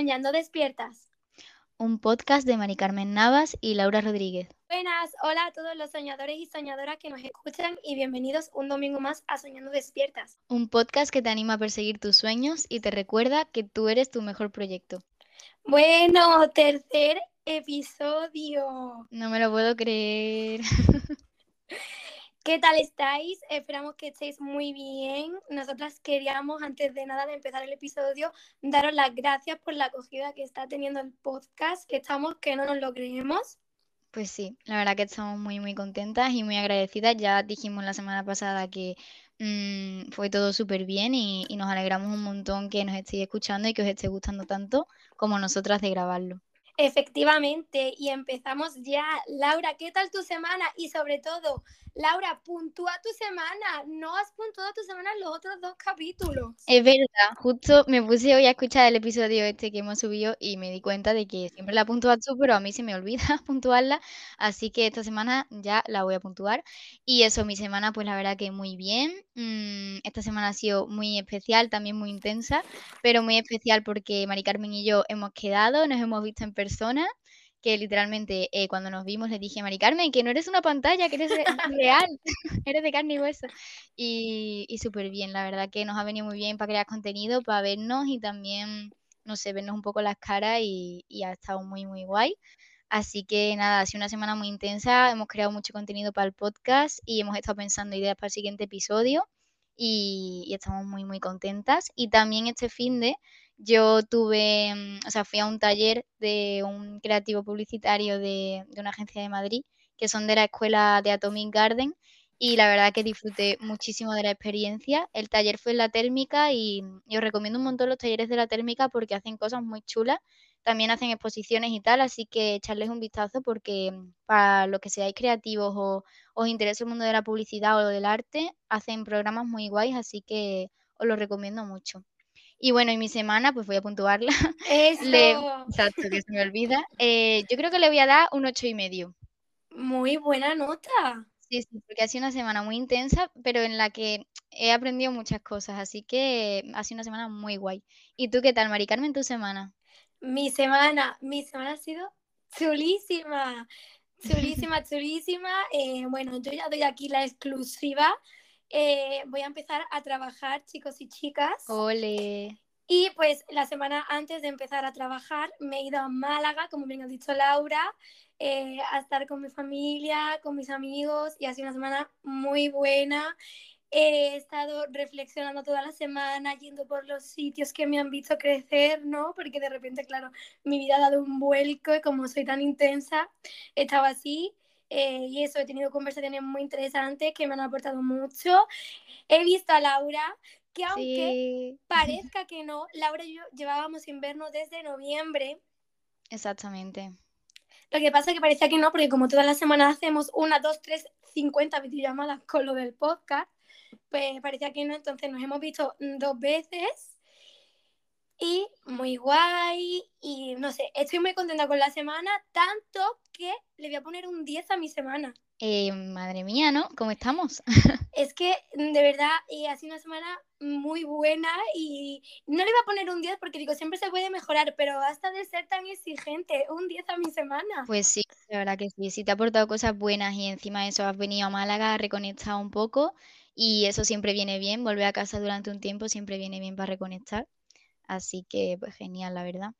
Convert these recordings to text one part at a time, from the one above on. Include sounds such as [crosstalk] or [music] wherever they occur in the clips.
Soñando Despiertas. Un podcast de Mari Carmen Navas y Laura Rodríguez. Buenas, hola a todos los soñadores y soñadoras que nos escuchan y bienvenidos un domingo más a Soñando Despiertas. Un podcast que te anima a perseguir tus sueños y te recuerda que tú eres tu mejor proyecto. Bueno, tercer episodio. No me lo puedo creer. [laughs] ¿Qué tal estáis? Esperamos que estéis muy bien. Nosotras queríamos, antes de nada de empezar el episodio, daros las gracias por la acogida que está teniendo el podcast, que estamos que no nos lo creemos. Pues sí, la verdad que estamos muy, muy contentas y muy agradecidas. Ya dijimos la semana pasada que mm, fue todo súper bien y, y nos alegramos un montón que nos estéis escuchando y que os esté gustando tanto como nosotras de grabarlo. Efectivamente, y empezamos ya. Laura, ¿qué tal tu semana? Y sobre todo, Laura, puntúa tu semana. No has puntuado tu semana en los otros dos capítulos. Es verdad, justo me puse hoy a escuchar el episodio este que hemos subido y me di cuenta de que siempre la puntúas tú, pero a mí se me olvida [laughs] puntuarla. Así que esta semana ya la voy a puntuar. Y eso, mi semana, pues la verdad que muy bien. Mm, esta semana ha sido muy especial, también muy intensa, pero muy especial porque Mari Carmen y yo hemos quedado, nos hemos visto en persona que literalmente eh, cuando nos vimos le dije, Mari Carmen, que no eres una pantalla, que eres [laughs] real, [laughs] eres de carne y hueso. Y, y súper bien, la verdad que nos ha venido muy bien para crear contenido, para vernos y también, no sé, vernos un poco las caras y, y ha estado muy, muy guay. Así que nada, ha sido una semana muy intensa, hemos creado mucho contenido para el podcast y hemos estado pensando ideas para el siguiente episodio y, y estamos muy, muy contentas. Y también este fin de yo tuve, mm, o sea, fui a un taller de un creativo publicitario de, de, una agencia de Madrid, que son de la escuela de Atomic Garden, y la verdad que disfruté muchísimo de la experiencia. El taller fue en la térmica y, y os recomiendo un montón los talleres de la térmica porque hacen cosas muy chulas. También hacen exposiciones y tal, así que echarles un vistazo porque mm, para los que seáis creativos o os interese el mundo de la publicidad o del arte, hacen programas muy guays, así que os lo recomiendo mucho. Y bueno, y mi semana, pues voy a puntuarla. [laughs] Eso. Le, exacto, que se me olvida. Eh, yo creo que le voy a dar un ocho y medio. Muy buena nota. Sí, sí, porque ha sido una semana muy intensa, pero en la que he aprendido muchas cosas, así que ha sido una semana muy guay. ¿Y tú qué tal, Mari Carmen, tu semana? Mi semana, mi semana ha sido chulísima, chulísima, chulísima. Eh, bueno, yo ya doy aquí la exclusiva eh, voy a empezar a trabajar, chicos y chicas. Ole. Y pues la semana antes de empezar a trabajar me he ido a Málaga, como bien ha dicho Laura, eh, a estar con mi familia, con mis amigos y ha sido una semana muy buena. He estado reflexionando toda la semana, yendo por los sitios que me han visto crecer, ¿no? Porque de repente, claro, mi vida ha dado un vuelco y como soy tan intensa, estaba así. Eh, y eso, he tenido conversaciones muy interesantes que me han aportado mucho. He visto a Laura, que aunque Sí. [laughs] parezca que no, Laura y yo llevábamos sin vernos desde noviembre. Exactamente. Lo que pasa es que parecía que no, porque como todas las semanas hacemos una, dos, tres, cincuenta videollamadas con lo del podcast, pues parecía que no, entonces nos hemos visto dos veces y muy guay y no sé, estoy muy contenta con la semana, tanto que le voy a poner un 10 a mi semana. Eh, madre mía, ¿no? ¿Cómo estamos? [laughs] Es que de verdad eh, ha sido una semana muy buena y no le iba a poner un 10 porque digo, siempre se puede mejorar, pero basta de ser tan exigente, un 10 a mi semana. Pues sí, la verdad que sí, sí te ha aportado cosas buenas y encima de eso has venido a Málaga, reconectado un poco y eso siempre viene bien, volver a casa durante un tiempo siempre viene bien para reconectar, así que pues genial, la verdad.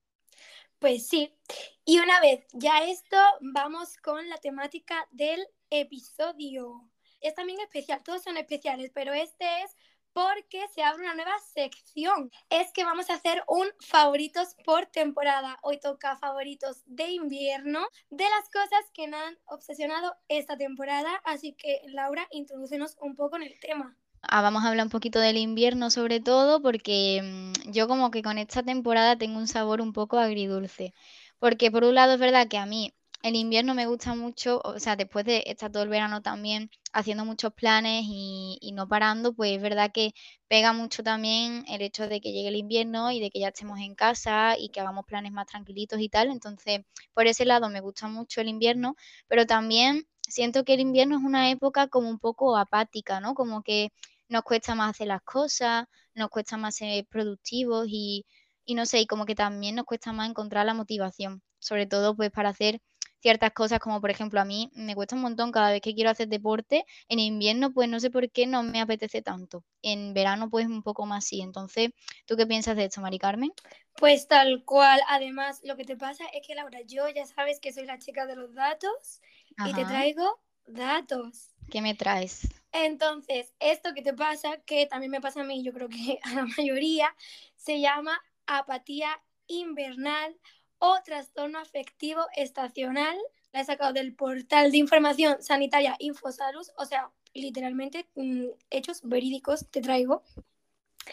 Pues sí, y una vez ya esto, vamos con la temática del episodio. Es también especial, todos son especiales, pero este es porque se abre una nueva sección. Es que vamos a hacer un favoritos por temporada. Hoy toca favoritos de invierno, de las cosas que me han obsesionado esta temporada. Así que, Laura, introdúcenos un poco en el tema. Ah, vamos a hablar un poquito del invierno sobre todo porque mmm, yo como que con esta temporada tengo un sabor un poco agridulce. Porque por un lado es verdad que a mí el invierno me gusta mucho, o sea, después de estar todo el verano también haciendo muchos planes y, y no parando, pues es verdad que pega mucho también el hecho de que llegue el invierno y de que ya estemos en casa y que hagamos planes más tranquilitos y tal. Entonces, por ese lado me gusta mucho el invierno, pero también siento que el invierno es una época como un poco apática, ¿no? Como que nos cuesta más hacer las cosas, nos cuesta más ser productivos y y no sé, y como que también nos cuesta más encontrar la motivación, sobre todo pues para hacer ciertas cosas como por ejemplo a mí me cuesta un montón cada vez que quiero hacer deporte, en invierno pues no sé por qué no me apetece tanto, en verano pues un poco más sí, entonces ¿tú qué piensas de esto, Mari Carmen? Pues tal cual, además lo que te pasa es que Laura, yo ya sabes que soy la chica de los datos y te traigo datos. ¿Qué me traes? Entonces, esto que te pasa, que también me pasa a mí, yo creo que [laughs] a la mayoría, se llama apatía invernal o trastorno afectivo estacional. La he sacado del portal de información sanitaria Infosalus, o sea, literalmente mm, hechos verídicos te traigo.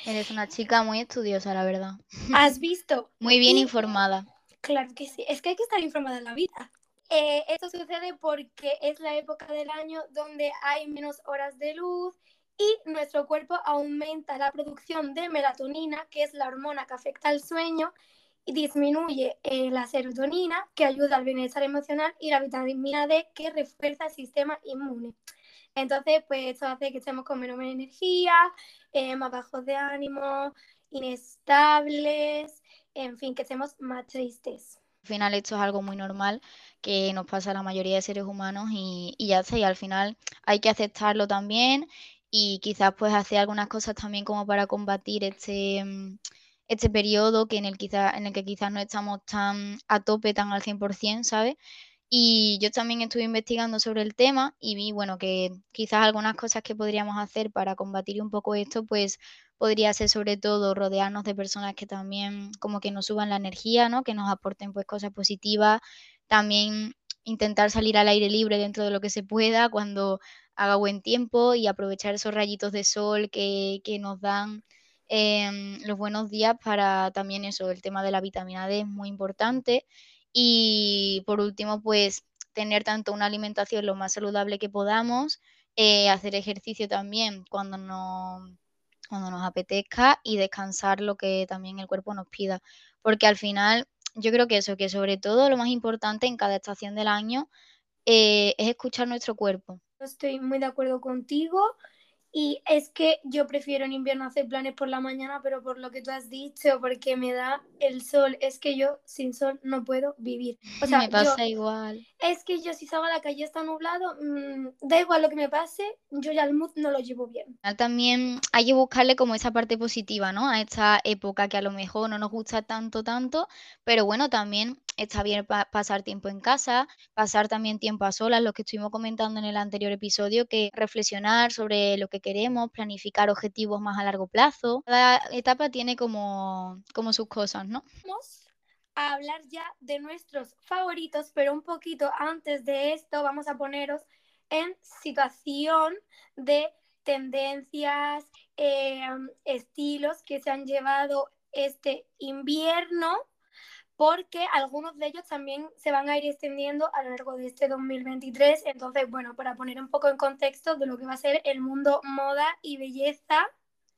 Eres una chica muy estudiosa, la verdad. ¿Has visto? [laughs] muy bien informada. Claro que sí, es que hay que estar informada en la vida. Eh, esto sucede porque es la época del año donde hay menos horas de luz y nuestro cuerpo aumenta la producción de melatonina, que es la hormona que afecta al sueño, y disminuye eh, la serotonina, que ayuda al bienestar emocional, y la vitamina D, que refuerza el sistema inmune. Entonces, pues esto hace que estemos con menos energía, eh, más bajos de ánimo, inestables, en fin, que estemos más tristes. Al final esto es algo muy normal que nos pasa a la mayoría de seres humanos y, y ya está, y al final hay que aceptarlo también y quizás pues hacer algunas cosas también como para combatir este, mm, este periodo que en el, quizá, en el que quizás no estamos tan a tope, tan al 100%, ¿sabes? Y yo también estuve investigando sobre el tema y vi, bueno, que quizás algunas cosas que podríamos hacer para combatir un poco esto, pues podría ser sobre todo rodearnos de personas que también como que nos suban la energía, ¿no? Que nos aporten pues cosas positivas. También intentar salir al aire libre dentro de lo que se pueda cuando haga buen tiempo y aprovechar esos rayitos de sol que, nos dan em, los buenos días para también eso, el tema de la vitamina D es muy importante. Y por último, pues tener tanto una alimentación lo más saludable que podamos, eh, hacer ejercicio también cuando no cuando nos apetezca y descansar lo que también el cuerpo nos pida. Porque al final, yo creo que eso, que sobre todo lo más importante en cada estación del año eh, es escuchar nuestro cuerpo. Estoy muy de acuerdo contigo. Y es que yo prefiero en invierno hacer planes por la mañana, pero por lo que tú has dicho, porque me da el sol. Es que yo sin sol no puedo vivir. O sea, me pasa igual. Es que yo si salgo a la calle está nublado, mm, da igual lo que me pase, yo ya el mood no lo llevo bien. También hay que buscarle como esa parte positiva, ¿no? A esta época que a lo mejor no nos gusta tanto, tanto, pero bueno, también está bien pasar tiempo en casa, pasar también tiempo a solas, lo que estuvimos comentando en el anterior episodio, que reflexionar sobre lo que queremos, planificar objetivos más a largo plazo. Cada etapa tiene como, como sus cosas, ¿no? Vamos a hablar ya de nuestros favoritos, pero un poquito antes de esto vamos a poneros en situación de tendencias, em, estilos que se han llevado este invierno porque algunos de ellos también se van a ir extendiendo a lo largo de este 2023. Entonces, bueno, para poner un poco en contexto de lo que va a ser el mundo moda y belleza.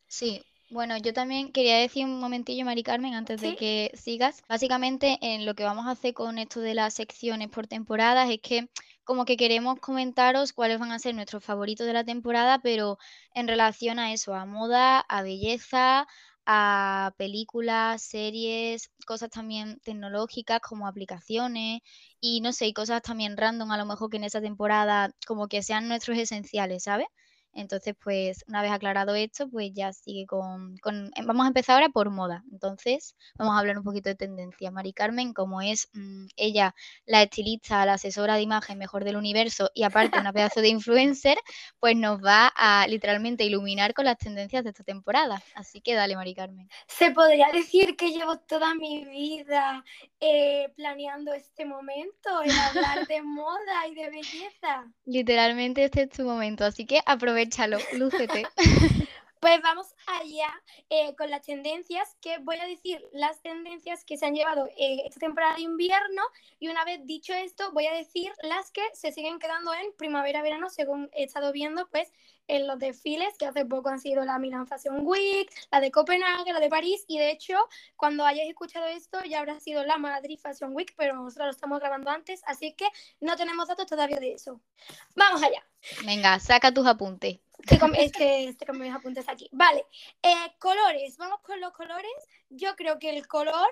Sí, bueno, yo también quería decir un momentillo, Mari Carmen, antes de que sigas. Básicamente, en lo que vamos a hacer con esto de las secciones por temporadas es que como que queremos comentaros cuáles van a ser nuestros favoritos de la temporada, pero en relación a eso, a moda, a belleza, a películas, series, cosas también tecnológicas como aplicaciones y no sé, cosas también random a lo mejor que en esa temporada como que sean nuestros esenciales, ¿sabes? Entonces, pues una vez aclarado esto, pues ya sigue con, em, Vamos a empezar ahora por moda. Entonces, vamos a hablar un poquito de tendencia. Mari Carmen, como es mm, ella la estilista, la asesora de imagen mejor del universo y aparte una [laughs] pedazo de influencer, pues nos va a literalmente iluminar con las tendencias de esta temporada. Así que dale, Mari Carmen. Se podría decir que llevo toda mi vida eh, planeando este momento, el hablar de moda y de belleza. Literalmente este es tu momento, así que aprovechalo, lúcete. [laughs] [laughs] Pues vamos allá eh, con las tendencias, que voy a decir las tendencias que se han llevado eh, esta temporada de invierno y una vez dicho esto voy a decir las que se siguen quedando en primavera-verano según he estado viendo pues en los desfiles que hace poco han sido la Milan Fashion Week, la de Copenhague, la de París y de hecho cuando hayáis escuchado esto ya habrá sido la Madrid Fashion Week, pero nosotros lo estamos grabando antes, así que no tenemos datos todavía de eso. Vamos allá. Venga, saca tus apuntes. [laughs] es que este con mis apuntes aquí. Vale, eh, colores, vamos con los colores. Yo creo que el color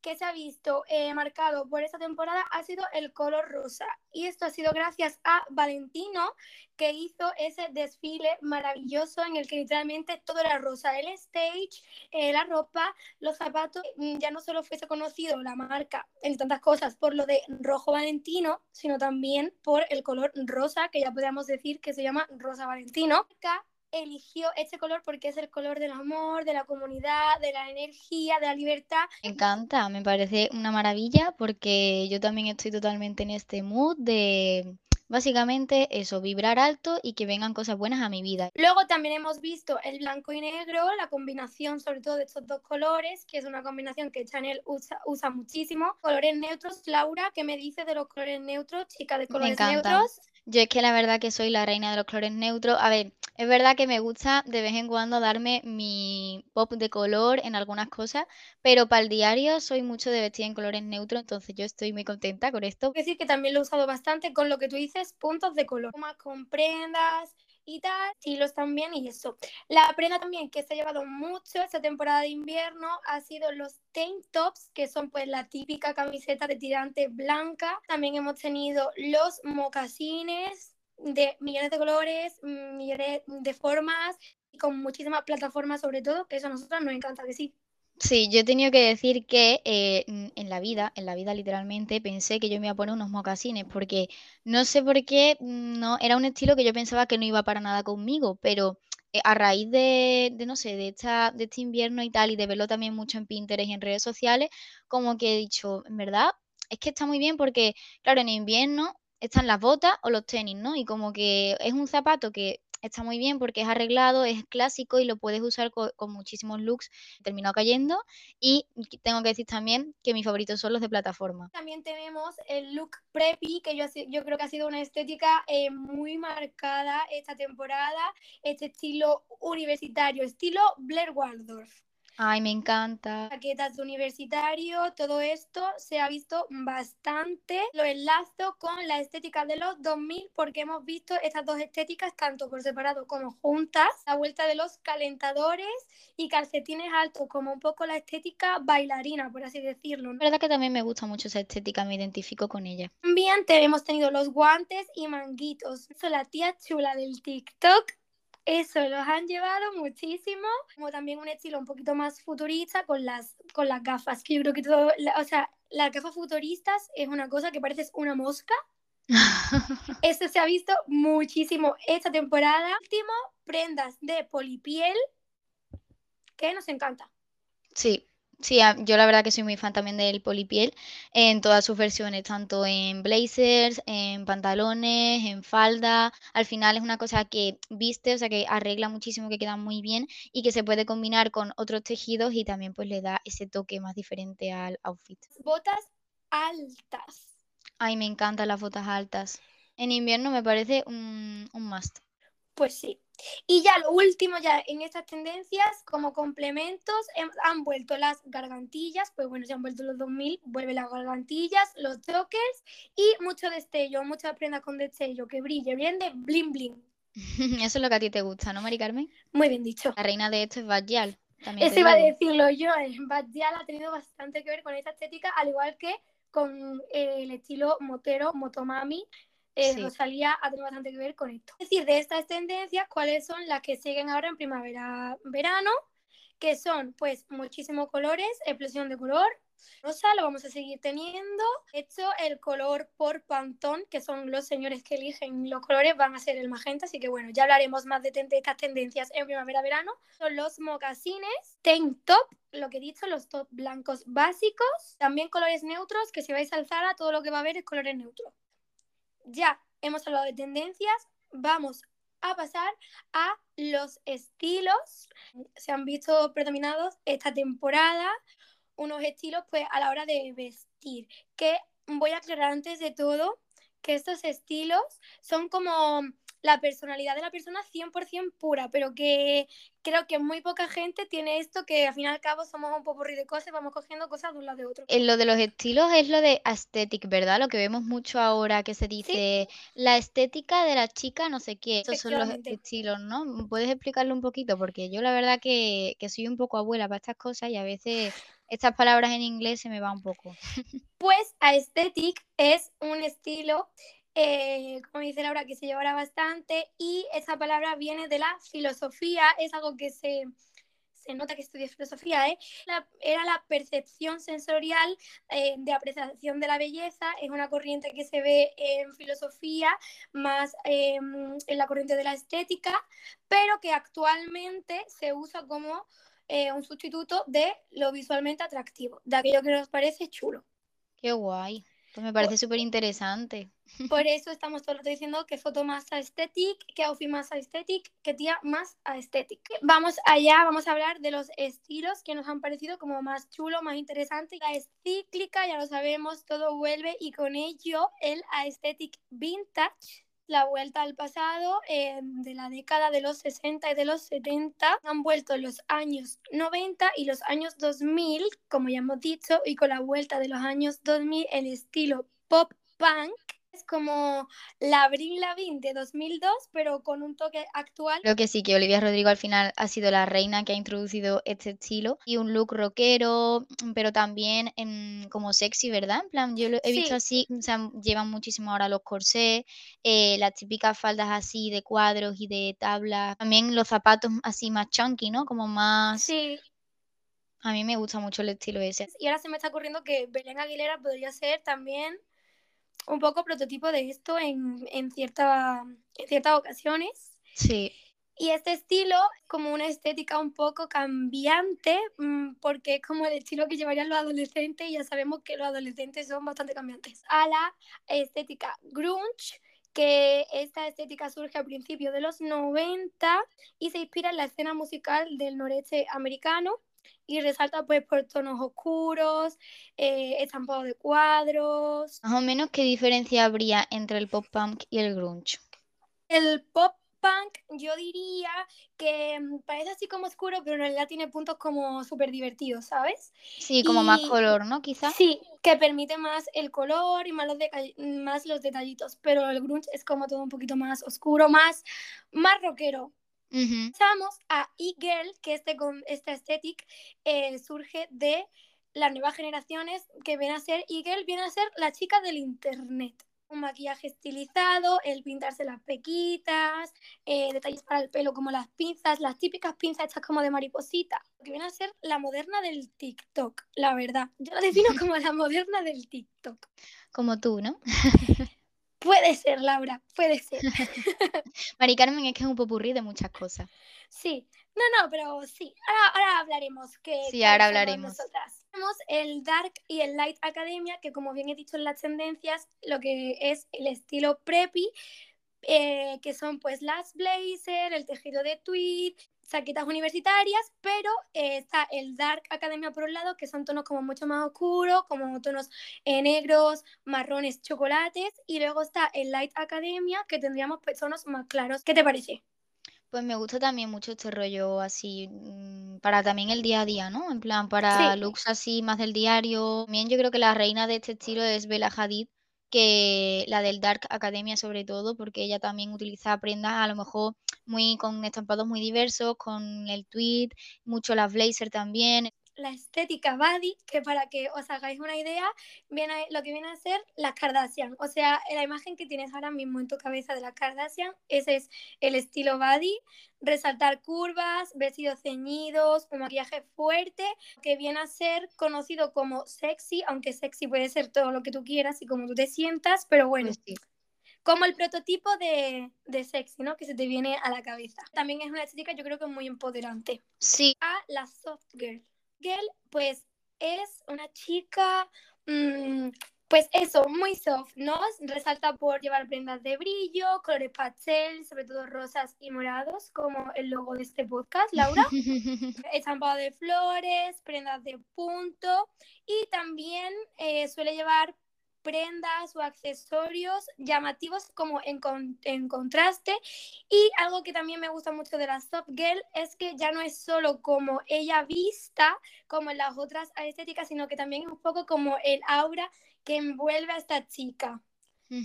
que se ha visto eh, marcado por esta temporada ha sido el color rosa. Y esto ha sido gracias a Valentino, que hizo ese desfile maravilloso en el que literalmente todo era rosa. El stage, eh, la ropa, los zapatos. Mm, ya no solo fuese conocido la marca en tantas cosas por lo de rojo Valentino, sino también por el color rosa, que ya podríamos decir que se llama rosa Valentino eligió este color porque es el color del amor, de la comunidad, de la energía, de la libertad. Me encanta, me parece una maravilla porque yo también estoy totalmente en este mood de básicamente eso, vibrar alto y que vengan cosas buenas a mi vida. Luego también hemos visto el blanco y negro, la combinación sobre todo de estos dos colores, que es una combinación que Chanel usa, usa muchísimo. Colores neutros, Laura, ¿qué me dice de los colores neutros, chica de colores neutros? Yo es que la verdad que soy la reina de los colores neutros. A ver, es verdad que me gusta de vez en cuando darme mi pop de color en algunas cosas, pero para el diario soy mucho de vestir en colores neutros, entonces yo estoy muy contenta con esto. Es decir, que también lo he usado bastante con lo que tú dices, puntos de color, más con prendas, y tal, estilos también y eso. La prenda también que se ha llevado mucho esta temporada de invierno ha sido los tank tops, que son pues la típica camiseta de tirante blanca. También hemos tenido los mocasines de millones de colores, millones de formas y con muchísimas plataformas sobre todo, que eso a nosotros nos encanta decir. Sí, yo he tenido que decir que eh, en la vida, en la vida literalmente, pensé que yo me iba a poner unos mocasines, porque no sé por qué, mm, no, era un estilo que yo pensaba que no iba para nada conmigo, pero eh, a raíz de, de, no sé, de, esta, de este invierno y tal, y de verlo también mucho en Pinterest y en redes sociales, como que he dicho, en verdad, es que está muy bien porque, claro, en invierno están las botas o los tenis, ¿no? Y como que es un zapato que está muy bien porque es arreglado, es clásico y lo puedes usar con, muchísimos looks. Terminó cayendo y tengo que decir también que mis favoritos son los de plataforma. También tenemos el look preppy, que yo, yo creo que ha sido una estética eh, muy marcada esta temporada, este estilo universitario, estilo Blair Waldorf. Ay, me encanta. Paquetas de universitario, todo esto se ha visto bastante. Lo enlazo con la estética de los 2000 porque hemos visto estas dos estéticas tanto por separado como juntas. La vuelta de los calentadores y calcetines altos, como un poco la estética bailarina, por así decirlo. La verdad que también me gusta mucho esa estética, me identifico con ella. También hemos tenido los guantes y manguitos. Eso, la tía chula del TikTok eso, los han llevado muchísimo, como también un estilo un poquito más futurista con las, con las gafas, que yo creo que todo, o sea, las gafas futuristas es una cosa que pareces una mosca. [laughs] Eso se ha visto muchísimo esta temporada. Último, prendas de polipiel, que nos encanta. Sí, Sí, yo la verdad que soy muy fan también del polipiel en todas sus versiones, tanto en blazers, en pantalones, en falda. Al final es una cosa que viste, o sea, que arregla muchísimo, que queda muy bien y que se puede combinar con otros tejidos y también pues le da ese toque más diferente al outfit. Botas altas. Ay, me encantan las botas altas. En invierno me parece un, un must. Pues sí. Y ya lo último, ya en estas tendencias, como complementos, han vuelto las gargantillas, pues bueno, se han vuelto los 2000, vuelven las gargantillas, los chokers y mucho destello, muchas prendas con destello, que brille, bien de bling bling. [laughs] Eso es lo que a ti te gusta, ¿no, Mari Carmen? Muy bien dicho. La reina de esto es Bajal. Eso iba a decirlo yo, eh, Bajal ha tenido bastante que ver con esta estética, al igual que con eh, el estilo motero, motomami, eh, Rosalía ha tenido bastante que ver con esto. Es decir, de estas tendencias, ¿cuáles son las que siguen ahora en primavera-verano? Que son, pues, muchísimos colores, explosión de color, rosa, lo vamos a seguir teniendo. De hecho, el color por Pantón, que son los señores que eligen los colores, van a ser el magenta, así que bueno, ya hablaremos más de, estas tendencias en primavera-verano. Son los mocasines, tank top, lo que he dicho, los top blancos básicos, también colores neutros, que si vais a alzar a todo lo que va a haber es colores neutros ya hemos hablado de tendencias, vamos a pasar a los estilos. Se han visto predominados esta temporada unos estilos pues a la hora de vestir, que voy a aclarar antes de todo que estos estilos son como la personalidad de la persona 100% pura, pero que creo que muy poca gente tiene esto que al fin y al cabo somos un poco de cosas y vamos cogiendo cosas de un lado de otro. En lo de los estilos es lo de aesthetic, ¿verdad? Lo que vemos mucho ahora que se dice la estética de la chica no sé qué. Esos son los estilos, ¿no? ¿Puedes explicarlo un poquito? Porque yo la verdad que, que soy un poco abuela para estas cosas y a veces estas palabras en inglés se me va un poco. [laughs] Pues aesthetic es un estilo eh, como dice Laura, que se llevará bastante y esa palabra viene de la filosofía, es algo que se, se nota que estudia filosofía, ¿eh? era la percepción sensorial eh, de apreciación de la belleza, es una corriente que se ve en filosofía, más em, en la corriente de la estética, pero que actualmente se usa como eh, un sustituto de lo visualmente atractivo, de aquello que nos parece chulo. Qué guay. Pues me parece súper interesante. Por [laughs] eso estamos todo el rato diciendo que foto más aesthetic, que outfit más aesthetic, que tía más aesthetic. Vamos allá, vamos a hablar de los estilos que nos han parecido como más chulo, más interesante. La es cíclica, ya lo sabemos, todo vuelve y con ello el aesthetic vintage la vuelta al pasado eh, de la década de los 60 y de los 70. Han vuelto los años 90 y los años 2000, como ya hemos dicho, y con la vuelta de los años 2000 el estilo pop punk es como la Abril Lavigne de 2002, pero con un toque actual. Creo que sí, que Olivia Rodrigo al final ha sido la reina que ha introducido este estilo y un look rockero, pero también en, como sexy, ¿verdad? En plan, yo lo he visto así, o sea, llevan muchísimo ahora los corsés, eh, las típicas faldas así de cuadros y de tablas, también los zapatos así más chunky, ¿no? Como más... Sí. A mí me gusta mucho el estilo ese. Y ahora se me está ocurriendo que Belén Aguilera podría ser también un poco prototipo de esto en, en, cierta, en ciertas ocasiones. Sí. Y este estilo, como una estética un poco cambiante, mm, porque es como el estilo que llevarían los adolescentes, y ya sabemos que los adolescentes son bastante cambiantes. A la estética grunge, que esta estética surge a principios de los 90 y se inspira en la escena musical del noreste americano y resalta pues por tonos oscuros, eh, estampado de cuadros. Más o menos, ¿qué diferencia habría entre el pop punk y el grunge? El pop punk yo diría que mm, parece así como oscuro, pero en realidad tiene puntos como súper divertidos, ¿sabes? Sí, como más color, ¿no? Quizás. Sí, que permite más el color y más los, más los detallitos, pero el grunge es como todo un poquito más oscuro, más, más rockero. Pasamos a e-girl, que este, esta estética eh, surge de las nuevas generaciones que viene a ser e-girl, viene a ser la chica del internet. Un maquillaje estilizado, el pintarse las pequitas, eh, detalles para el pelo como las pinzas, las típicas pinzas hechas como de mariposita. Que viene a ser la moderna del TikTok, la verdad. Yo la defino [laughs] como la moderna del TikTok. Como tú, ¿no? [laughs] Puede ser, Laura, puede ser. [laughs] Mari Carmen es que es un popurrí de muchas cosas. Sí, no, no, pero sí. Ahora, hablaremos. Que, sí, ahora hablaremos. Nosotras. Tenemos el Dark y el Light Academia, que como bien he dicho en las tendencias, lo que es el estilo preppy, eh, que son pues las blazer, el tejido de tweed, saquetas universitarias, pero eh, está el Dark Academia por un lado, que son tonos como mucho más oscuros, como tonos eh, negros, marrones, chocolates, y luego está el Light Academia, que tendríamos tonos más claros. ¿Qué te parece? Pues me gusta también mucho este rollo así, mm, para también el día a día, ¿no? En plan, para looks así más del diario. También yo creo que la reina de este estilo es Bella Hadid, que la del Dark Academia sobre todo, porque ella también utiliza prendas a lo mejor muy con estampados muy diversos, con el tweed, mucho las blazer también. La estética body, que para que os hagáis una idea, viene lo que viene a ser las Kardashian. O sea, la imagen que tienes ahora mismo en tu cabeza de las Kardashian, ese es el estilo body resaltar curvas, vestidos ceñidos, un maquillaje fuerte, que viene a ser conocido como sexy, aunque sexy puede ser todo lo que tú quieras y como tú te sientas, pero bueno. Pues como el prototipo de, de, sexy, ¿no? Que se te viene a la cabeza. También es una estética, yo creo que muy empoderante. Sí. A la soft girl. Girl, pues es una chica mmm, pues eso, muy soft, ¿no? Resalta por llevar prendas de brillo, colores pastel, sobre todo rosas y morados, como el logo de este podcast, Laura. [laughs] Estampado de flores, prendas de punto y también eh, suele llevar prendas o accesorios llamativos como en, en, contraste. Y algo que también me gusta mucho de la Soft Girl es que ya no es solo como ella vista, como en las otras estéticas, sino que también es un poco como el aura que envuelve a esta chica.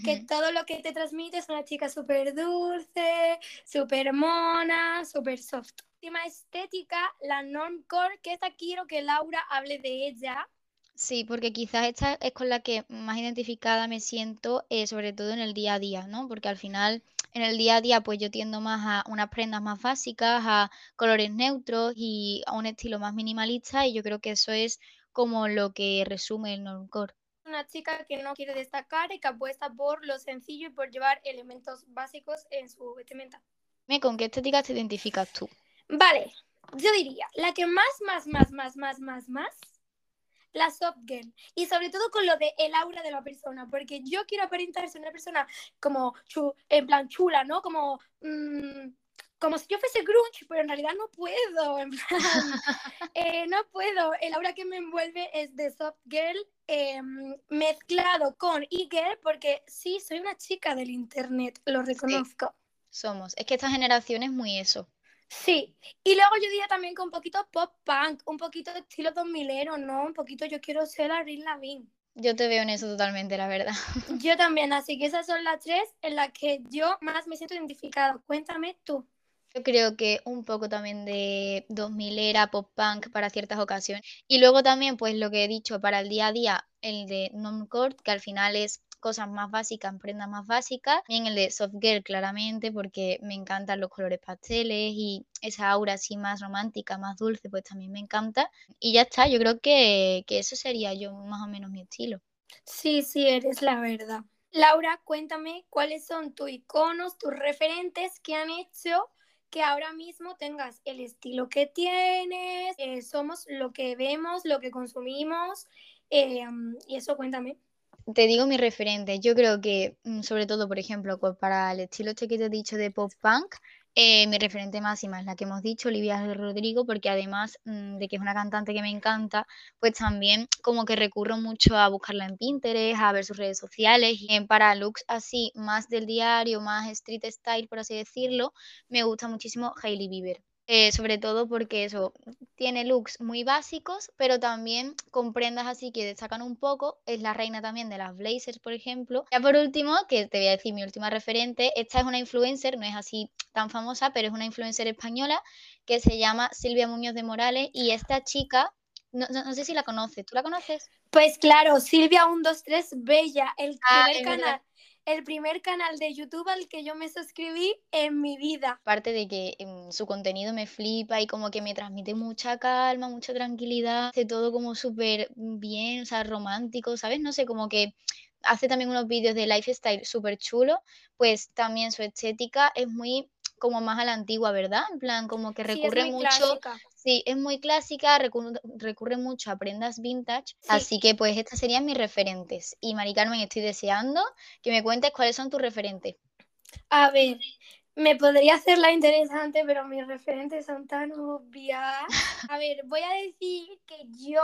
Que todo lo que te transmite es una chica súper dulce, súper mona, súper soft. Última estética, la normcore, que esta quiero que Laura hable de ella Sí, porque quizás esta es con la que más identificada me siento, eh, sobre todo en el día a día, ¿no? Porque al final, en el día a día, pues yo tiendo más a unas prendas más básicas, a colores neutros y a un estilo más minimalista, y yo creo que eso es como lo que resume el normcore. Una chica que no quiere destacar y que apuesta por lo sencillo y por llevar elementos básicos en su vestimenta. ¿Con qué estética te identificas tú? Vale, yo diría, la que más, más, más, más, más, más, más la soft girl. Y sobre todo con lo de el aura de la persona, porque yo quiero aparentar ser una persona como en plan chula, ¿no? Como, mm, como si yo fuese grunge, pero en realidad no puedo, [laughs] en plan, [laughs] eh, no puedo. El aura que me envuelve es de soft girl em, mezclado con e-girl, porque sí, soy una chica del internet, lo reconozco. somos. Es que esta generación es muy eso. Sí, y luego yo diría también con un poquito pop punk, un poquito de estilo 2000 ¿no? Un poquito yo quiero ser la Rin Lavin. Yo te veo en eso totalmente, la verdad. [laughs] Yo también, así que esas son las tres en las que yo más me siento identificado. Cuéntame tú. Yo creo que un poco también de 2000 era pop punk para ciertas ocasiones. Y luego también, pues lo que he dicho, para el día a día, el de non-core, que al final es cosas más básicas, prendas más básicas. Bien el de soft girl, claramente, porque me encantan los colores pasteles y esa aura así más romántica, más dulce, pues también me encanta. Y ya está, yo creo que, que eso sería yo más o menos mi estilo. Sí, sí, eres la verdad. Laura, cuéntame cuáles son tus iconos, tus referentes que han hecho que ahora mismo tengas el estilo que tienes, eh, somos lo que vemos, lo que consumimos, eh, y eso cuéntame te digo mi referente. Yo creo que, mm, sobre todo, por ejemplo, para el estilo este que te he dicho de pop punk, eh, mi referente máxima es la que hemos dicho, Olivia Rodrigo, porque además mm, de que es una cantante que me encanta, pues también como que recurro mucho a buscarla en Pinterest, a ver sus redes sociales. Y para looks así, más del diario, más street style, por así decirlo, me gusta muchísimo Hailey Bieber. Eh, sobre todo porque eso tiene looks muy básicos, pero también con prendas así que destacan un poco. Es la reina también de las blazers, por ejemplo. Ya por último, que te voy a decir mi última referente, esta es una influencer, no es así tan famosa, pero es una influencer española que se llama Silvia Muñoz de Morales y esta chica no, sé si la conoces. ¿Tú la conoces? Pues claro, Silvia 123 Bella, el ah, primer canal el primer canal de YouTube al que yo me suscribí en mi vida. Aparte de que em, su contenido me flipa y como que me transmite mucha calma, mucha tranquilidad, hace todo como súper bien, o sea, romántico, ¿sabes? No sé, como que hace también unos vídeos de lifestyle súper chulo, pues también su estética es muy como más a la antigua, ¿verdad? En plan, como que recurre mucho. Sí, es muy clásica, recurre, mucho a prendas vintage. Así que, pues, estas serían mis referentes. Y, Mari Carmen, estoy deseando que me cuentes cuáles son tus referentes. A ver, me podría hacer la interesante, pero mis referentes son tan obvias. [laughs] A ver, voy a decir que yo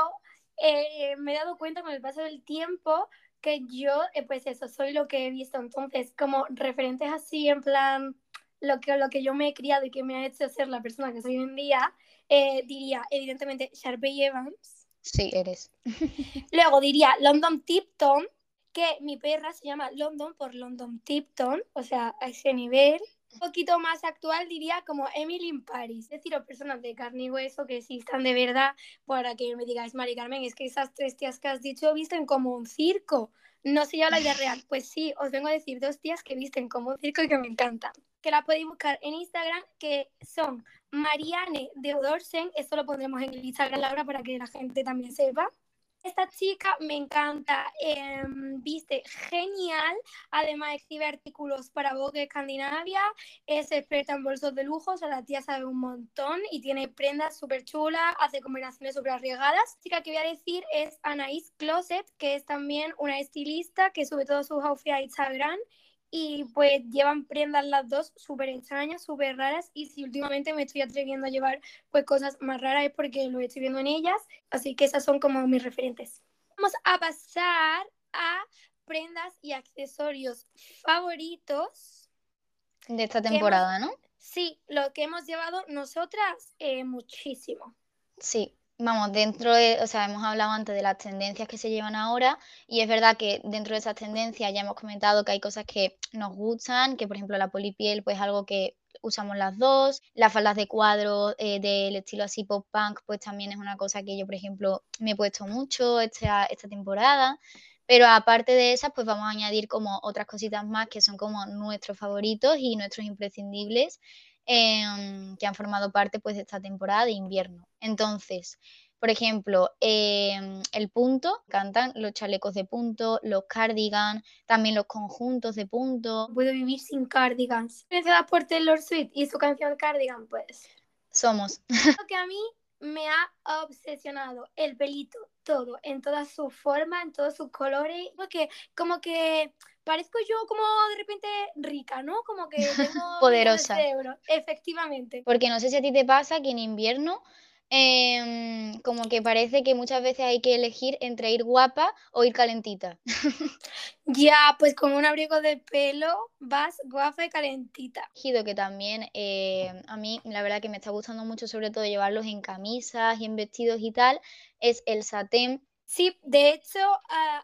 eh, me he dado cuenta con el paso del tiempo que yo, eh, pues eso, soy lo que he visto. Entonces, como referentes así, en plan, lo que, lo que yo me he criado y que me ha hecho ser la persona que soy hoy en día, eh, diría evidentemente Sharpay Evans. Sí, eres. [laughs] Luego diría London Tipton, que mi perra se llama London por London Tipton, o sea, a ese nivel. Un poquito más actual diría como Emily in Paris. Es decir, personas de carne y hueso que existan de verdad para que me digáis, Mari Carmen, es que esas tres tías que has dicho visten como un circo. No sé yo la idea real. Pues sí, os vengo a decir dos tías que visten como un circo y que me encantan que la podéis buscar en Instagram, que son Mariane de Odorsen, esto lo pondremos en el Instagram Laura para que la gente también sepa. Esta chica me encanta, em, viste genial, además escribe artículos para Vogue Escandinavia, es experta en bolsos de lujo, o sea, la tía sabe un montón y tiene prendas súper chulas, hace combinaciones súper arriesgadas. La chica que voy a decir es Anaís Closet, que es también una estilista que sube todos sus outfits a Instagram y pues llevan prendas las dos súper extrañas, súper raras y si últimamente me estoy atreviendo a llevar pues cosas más raras es porque lo estoy viendo en ellas, así que esas son como mis referentes. Vamos a pasar a prendas y accesorios favoritos. De esta temporada, ¿no? Sí, lo que hemos llevado nosotras eh, muchísimo. Sí, vamos, dentro de, o sea, hemos hablado antes de las tendencias que se llevan ahora y es verdad que dentro de esas tendencias ya hemos comentado que hay cosas que nos gustan, que por ejemplo la polipiel pues algo que usamos las dos, las faldas de cuadro eh, del estilo así pop punk pues también es una cosa que yo por ejemplo me he puesto mucho esta, esta temporada. Pero aparte de esas, pues vamos a añadir como otras cositas más que son como nuestros favoritos y nuestros imprescindibles em, que han formado parte pues de esta temporada de invierno. Entonces, por ejemplo, em, el punto, cantan los chalecos de punto, los cardigans, también los conjuntos de punto. Puedo vivir sin cardigans. Influenciada por Taylor Swift y su canción Cardigan, pues. Somos. Lo que a mí me ha obsesionado el pelito, todo, en toda su forma, en todos sus colores, porque como que parezco yo como de repente rica, ¿no? Como que [laughs] tengo poderosa. Efectivamente. Porque no sé si a ti te pasa que en invierno em, como que parece que muchas veces hay que elegir entre ir guapa o ir calentita. [laughs] Ya, pues con un abrigo de pelo vas guapa y calentita. Que también eh, a mí la verdad que me está gustando mucho sobre todo llevarlos en camisas y en vestidos y tal, es el satén. Sí, de hecho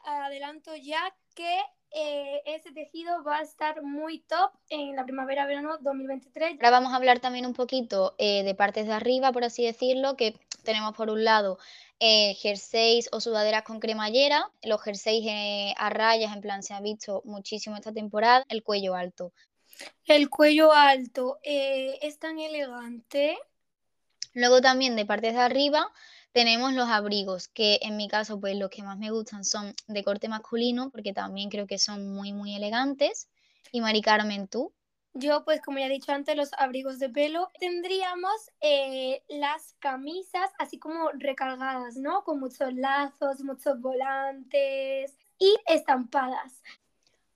adelanto ya que eh, ese tejido va a estar muy top en la primavera-verano 2023. Ahora vamos a hablar también un poquito eh, de partes de arriba, por así decirlo, que tenemos por un lado eh, jerseys o sudaderas con cremallera. Los jerseys eh, a rayas, en plan, se ha visto muchísimo esta temporada. El cuello alto. El cuello alto es tan elegante. Luego también de partes de arriba tenemos los abrigos, que en mi caso, pues los que más me gustan son de corte masculino, porque también creo que son muy, muy elegantes. Y Mari Carmen, ¿tú? Yo, pues como ya he dicho antes, los abrigos de pelo. Tendríamos eh, las camisas así como recargadas, ¿no? Con muchos lazos, muchos volantes y estampadas.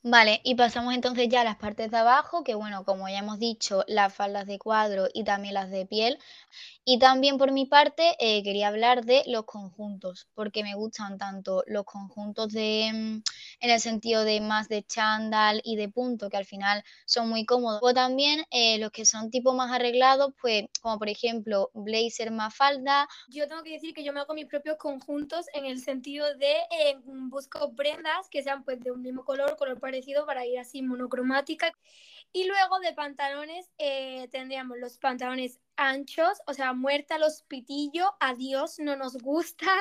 Vale, y pasamos entonces ya a las partes de abajo, que bueno, como ya hemos dicho, las faldas de cuadro y también las de piel. Y también por mi parte eh, quería hablar de los conjuntos, porque me gustan tanto los conjuntos de, mm, en el sentido de más de chándal y de punto, que al final son muy cómodos. O también eh, los que son tipo más arreglados, pues como por ejemplo blazer más falda. Yo tengo que decir que yo me hago mis propios conjuntos en el sentido de eh, busco prendas que sean pues de un mismo color, color parecido para ir así monocromática. Y luego de pantalones tendríamos los pantalones anchos, o sea, muerta los pitillos, adiós, no nos gustan.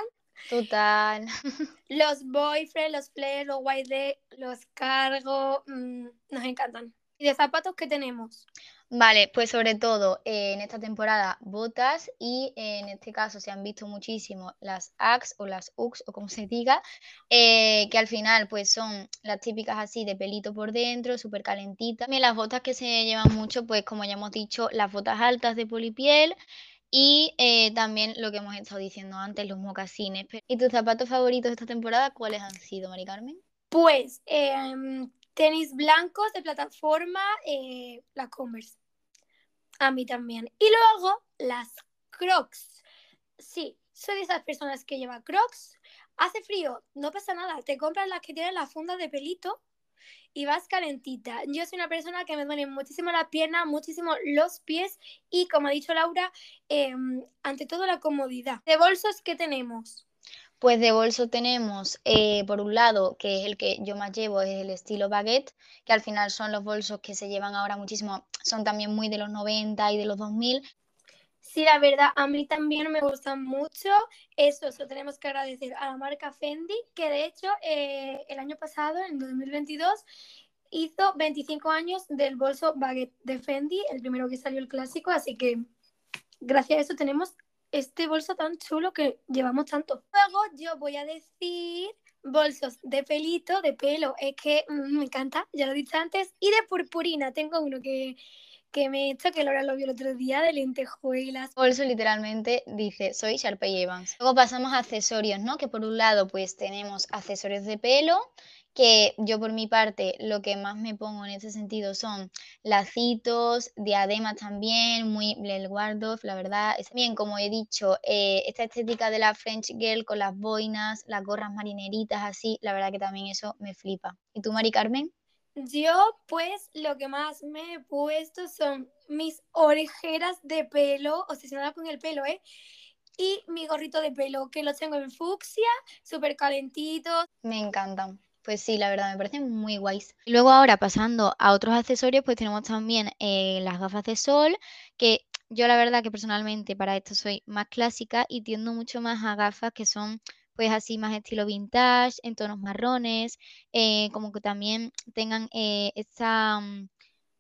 Total. [laughs] Los boyfriend, los flares, los white los cargo, mm, nos encantan. ¿Y de zapatos qué tenemos? Vale, pues sobre todo eh, en esta temporada botas y en este caso se han visto muchísimo las Axe o las Ux o como se diga, eh, que al final pues son las típicas así de pelito por dentro, súper calentitas. También las botas que se llevan mucho pues como ya hemos dicho, las botas altas de polipiel y eh, también lo que hemos estado diciendo antes, los mocasines. ¿Y tus zapatos favoritos de esta temporada cuáles han sido, Mari Carmen? Pues em, tenis blancos de plataforma, la Converse. A mí también. Y luego las crocs. Sí, soy de esas personas que lleva crocs. Hace frío, no pasa nada. Te compras las que tienen la funda de pelito y vas calentita. Yo soy una persona que me duele muchísimo la pierna, muchísimo los pies y como ha dicho Laura, em, ante todo la comodidad. ¿De bolsos qué tenemos? Pues de bolso tenemos, eh, por un lado, que es el que yo más llevo, es el estilo baguette, que al final son los bolsos que se llevan ahora muchísimo, son también muy de los 90 y de los 2000. Sí, la verdad, a mí también me gustan mucho. Eso, eso tenemos que agradecer a la marca Fendi, que de hecho eh, el año pasado, en 2022, hizo 25 años del bolso baguette de Fendi, el primero que salió el clásico, así que gracias a eso tenemos este bolso tan chulo que llevamos tanto. Luego yo voy a decir bolsos de pelito, de pelo, es que mm, me encanta, ya lo he dicho antes, y de purpurina, tengo uno que, que me he hecho, que Laura lo vio el otro día, de lentejuelas. Bolso literalmente dice, soy Sharpay Evans. Luego pasamos a accesorios, ¿no? Que por un lado pues tenemos accesorios de pelo, que yo por mi parte lo que más me pongo en ese sentido son lacitos, diademas también, muy el Waldorf, la verdad. Es bien, como he dicho, eh, esta estética de la French Girl con las boinas, las gorras marineritas así, la verdad que también eso me flipa. ¿Y tú, Mari Carmen? Yo, pues, lo que más me he puesto son mis orejeras de pelo, obsesionada con el pelo, ¿eh? Y mi gorrito de pelo, que lo tengo en fucsia, súper calentito. Me encantan. Pues sí, la verdad, me parecen muy guays. Luego ahora pasando a otros accesorios, pues tenemos también eh, las gafas de sol, que yo la verdad que personalmente para esto soy más clásica y tiendo mucho más a gafas que son pues así más estilo vintage, en tonos marrones, eh, como que también tengan eh. Mm,